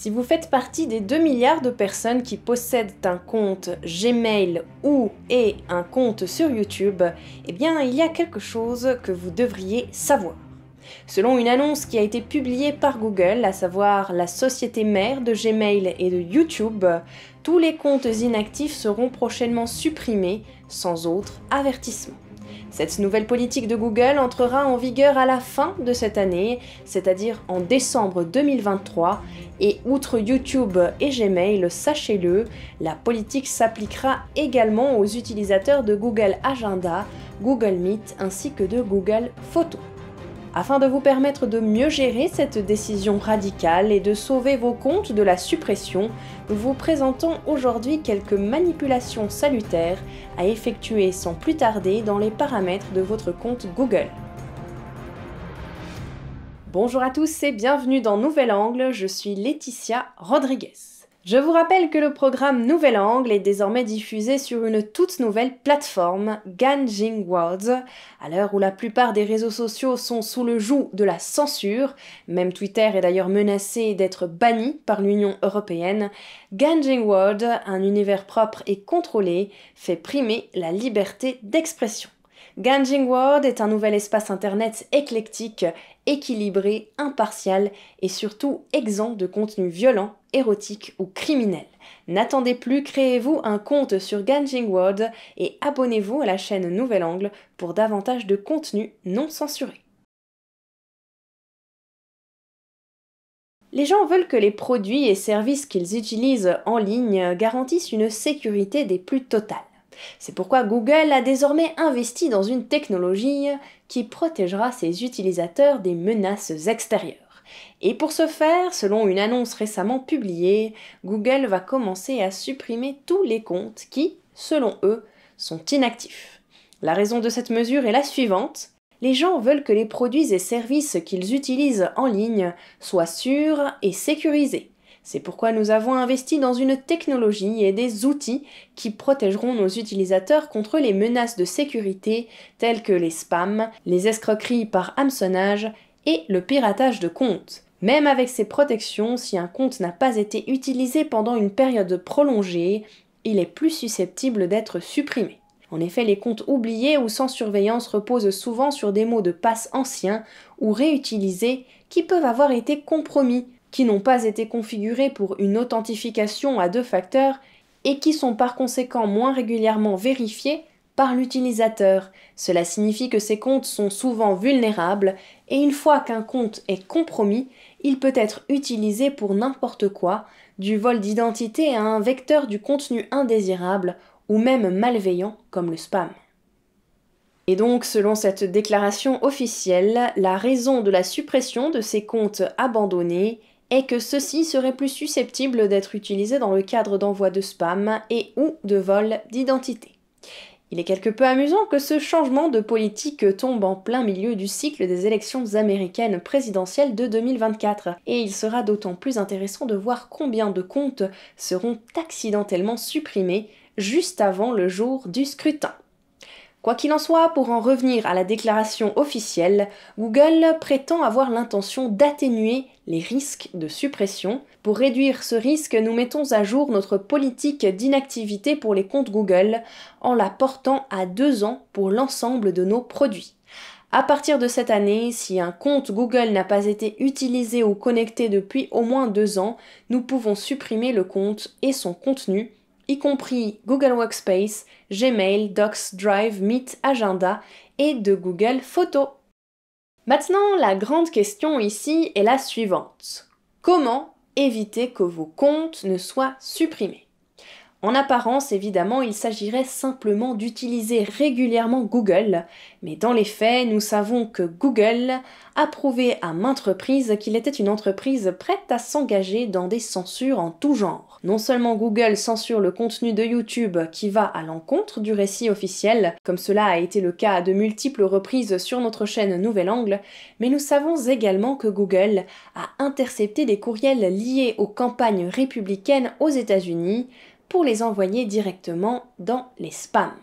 Si vous faites partie des 2 milliards de personnes qui possèdent un compte Gmail ou et un compte sur YouTube, eh bien il y a quelque chose que vous devriez savoir. Selon une annonce qui a été publiée par Google, à savoir la société mère de Gmail et de YouTube, tous les comptes inactifs seront prochainement supprimés sans autre avertissement. Cette nouvelle politique de Google entrera en vigueur à la fin de cette année, c'est-à-dire en décembre 2023, et outre YouTube et Gmail, sachez-le, la politique s'appliquera également aux utilisateurs de Google Agenda, Google Meet ainsi que de Google Photos. Afin de vous permettre de mieux gérer cette décision radicale et de sauver vos comptes de la suppression, nous vous présentons aujourd'hui quelques manipulations salutaires à effectuer sans plus tarder dans les paramètres de votre compte Google. Bonjour à tous et bienvenue dans Nouvel Angle, je suis Laetitia Rodriguez. Je vous rappelle que le programme Nouvel Angle est désormais diffusé sur une toute nouvelle plateforme, Ganjing World. À l'heure où la plupart des réseaux sociaux sont sous le joug de la censure, même Twitter est d'ailleurs menacé d'être banni par l'Union européenne, Ganjing World, un univers propre et contrôlé, fait primer la liberté d'expression. Ganjing World est un nouvel espace internet éclectique, équilibré, impartial et surtout exempt de contenus violents, érotiques ou criminels. N'attendez plus, créez-vous un compte sur Ganjing World et abonnez-vous à la chaîne Nouvel Angle pour davantage de contenus non censurés. Les gens veulent que les produits et services qu'ils utilisent en ligne garantissent une sécurité des plus totales. C'est pourquoi Google a désormais investi dans une technologie qui protégera ses utilisateurs des menaces extérieures. Et pour ce faire, selon une annonce récemment publiée, Google va commencer à supprimer tous les comptes qui, selon eux, sont inactifs. La raison de cette mesure est la suivante. Les gens veulent que les produits et services qu'ils utilisent en ligne soient sûrs et sécurisés. C'est pourquoi nous avons investi dans une technologie et des outils qui protégeront nos utilisateurs contre les menaces de sécurité telles que les spams, les escroqueries par hameçonnage et le piratage de comptes. Même avec ces protections, si un compte n'a pas été utilisé pendant une période prolongée, il est plus susceptible d'être supprimé. En effet, les comptes oubliés ou sans surveillance reposent souvent sur des mots de passe anciens ou réutilisés qui peuvent avoir été compromis qui n'ont pas été configurés pour une authentification à deux facteurs et qui sont par conséquent moins régulièrement vérifiés par l'utilisateur. Cela signifie que ces comptes sont souvent vulnérables et une fois qu'un compte est compromis, il peut être utilisé pour n'importe quoi, du vol d'identité à un vecteur du contenu indésirable ou même malveillant comme le spam. Et donc, selon cette déclaration officielle, la raison de la suppression de ces comptes abandonnés est que ceux-ci seraient plus susceptibles d'être utilisés dans le cadre d'envoi de spam et ou de vol d'identité. Il est quelque peu amusant que ce changement de politique tombe en plein milieu du cycle des élections américaines présidentielles de 2024, et il sera d'autant plus intéressant de voir combien de comptes seront accidentellement supprimés juste avant le jour du scrutin. Quoi qu'il en soit, pour en revenir à la déclaration officielle, Google prétend avoir l'intention d'atténuer les risques de suppression. Pour réduire ce risque, nous mettons à jour notre politique d'inactivité pour les comptes Google en la portant à deux ans pour l'ensemble de nos produits. À partir de cette année, si un compte Google n'a pas été utilisé ou connecté depuis au moins deux ans, nous pouvons supprimer le compte et son contenu y compris Google Workspace, Gmail, Docs, Drive, Meet, Agenda et de Google Photos. Maintenant, la grande question ici est la suivante. Comment éviter que vos comptes ne soient supprimés? En apparence, évidemment, il s'agirait simplement d'utiliser régulièrement Google, mais dans les faits, nous savons que Google a prouvé à maintes reprises qu'il était une entreprise prête à s'engager dans des censures en tout genre. Non seulement Google censure le contenu de YouTube qui va à l'encontre du récit officiel, comme cela a été le cas à de multiples reprises sur notre chaîne Nouvel Angle, mais nous savons également que Google a intercepté des courriels liés aux campagnes républicaines aux États-Unis, pour les envoyer directement dans les spams.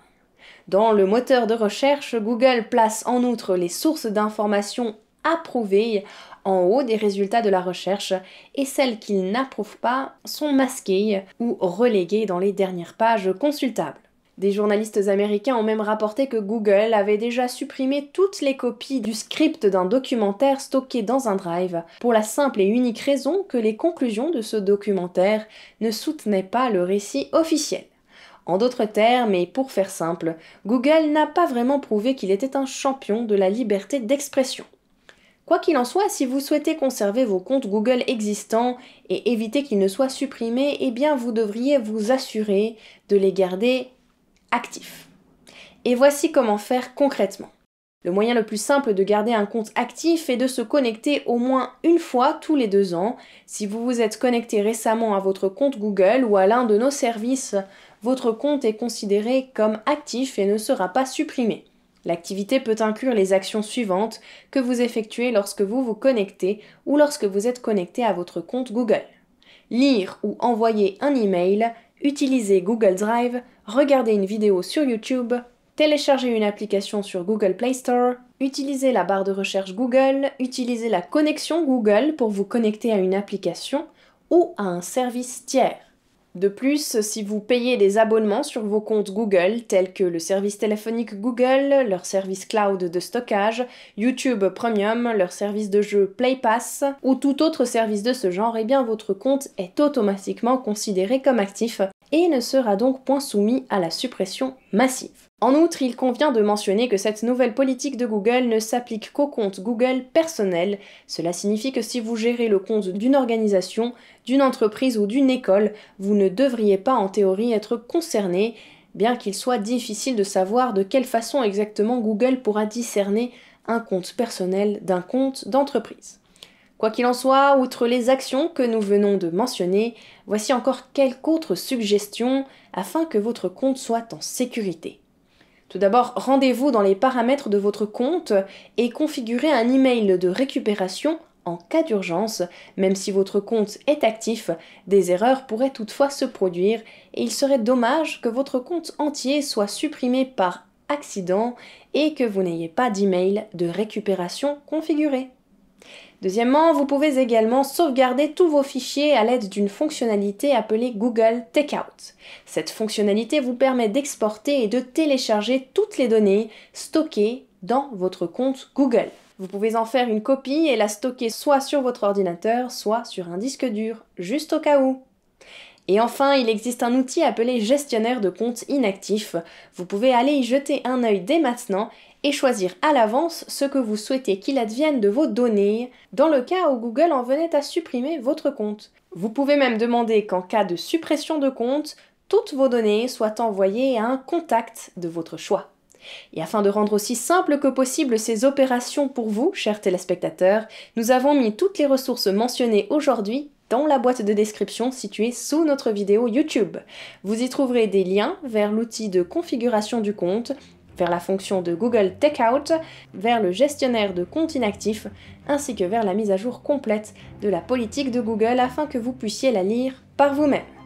Dans le moteur de recherche, Google place en outre les sources d'informations approuvées en haut des résultats de la recherche et celles qu'il n'approuve pas sont masquées ou reléguées dans les dernières pages consultables. Des journalistes américains ont même rapporté que Google avait déjà supprimé toutes les copies du script d'un documentaire stocké dans un drive, pour la simple et unique raison que les conclusions de ce documentaire ne soutenaient pas le récit officiel. En d'autres termes, et pour faire simple, Google n'a pas vraiment prouvé qu'il était un champion de la liberté d'expression. Quoi qu'il en soit, si vous souhaitez conserver vos comptes Google existants et éviter qu'ils ne soient supprimés, eh bien vous devriez vous assurer de les garder actifs. Et voici comment faire concrètement. Le moyen le plus simple de garder un compte actif est de se connecter au moins une fois tous les deux ans. Si vous vous êtes connecté récemment à votre compte Google ou à l'un de nos services, votre compte est considéré comme actif et ne sera pas supprimé. L'activité peut inclure les actions suivantes que vous effectuez lorsque vous vous connectez ou lorsque vous êtes connecté à votre compte Google. Lire ou envoyer un email, utiliser Google Drive, regarder une vidéo sur YouTube, télécharger une application sur Google Play Store, utiliser la barre de recherche Google, utiliser la connexion Google pour vous connecter à une application ou à un service tiers. De plus, si vous payez des abonnements sur vos comptes Google, tels que le service téléphonique Google, leur service cloud de stockage, YouTube Premium, leur service de jeu Play Pass ou tout autre service de ce genre, eh bien votre compte est automatiquement considéré comme actif et ne sera donc point soumis à la suppression massive. En outre, il convient de mentionner que cette nouvelle politique de Google ne s'applique qu'aux comptes Google personnels. Cela signifie que si vous gérez le compte d'une organisation, d'une entreprise ou d'une école, vous ne devriez pas en théorie être concerné, bien qu'il soit difficile de savoir de quelle façon exactement Google pourra discerner un compte personnel d'un compte d'entreprise. Quoi qu'il en soit, outre les actions que nous venons de mentionner, voici encore quelques autres suggestions afin que votre compte soit en sécurité. Tout d'abord, rendez-vous dans les paramètres de votre compte et configurez un email de récupération en cas d'urgence. Même si votre compte est actif, des erreurs pourraient toutefois se produire et il serait dommage que votre compte entier soit supprimé par accident et que vous n'ayez pas d'email de récupération configuré. Deuxièmement, vous pouvez également sauvegarder tous vos fichiers à l'aide d'une fonctionnalité appelée Google Takeout. Cette fonctionnalité vous permet d'exporter et de télécharger toutes les données stockées dans votre compte Google. Vous pouvez en faire une copie et la stocker soit sur votre ordinateur, soit sur un disque dur, juste au cas où. Et enfin, il existe un outil appelé gestionnaire de comptes inactifs. Vous pouvez aller y jeter un œil dès maintenant et choisir à l'avance ce que vous souhaitez qu'il advienne de vos données dans le cas où Google en venait à supprimer votre compte. Vous pouvez même demander qu'en cas de suppression de compte, toutes vos données soient envoyées à un contact de votre choix. Et afin de rendre aussi simple que possible ces opérations pour vous, chers téléspectateurs, nous avons mis toutes les ressources mentionnées aujourd'hui dans la boîte de description située sous notre vidéo YouTube. Vous y trouverez des liens vers l'outil de configuration du compte, vers la fonction de Google Takeout, vers le gestionnaire de compte inactif, ainsi que vers la mise à jour complète de la politique de Google afin que vous puissiez la lire par vous-même.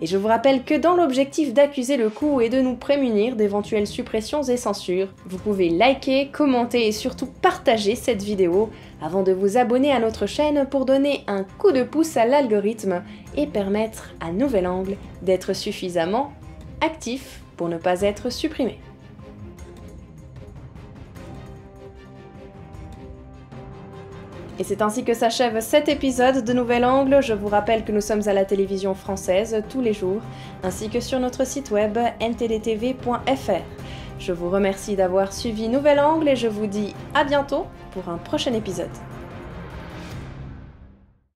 Et je vous rappelle que dans l'objectif d'accuser le coup et de nous prémunir d'éventuelles suppressions et censures, vous pouvez liker, commenter et surtout partager cette vidéo avant de vous abonner à notre chaîne pour donner un coup de pouce à l'algorithme et permettre à Nouvel Angle d'être suffisamment actif pour ne pas être supprimé. Et c'est ainsi que s'achève cet épisode de Nouvel Angle. Je vous rappelle que nous sommes à la télévision française tous les jours, ainsi que sur notre site web ntdtv.fr. Je vous remercie d'avoir suivi Nouvel Angle et je vous dis à bientôt pour un prochain épisode.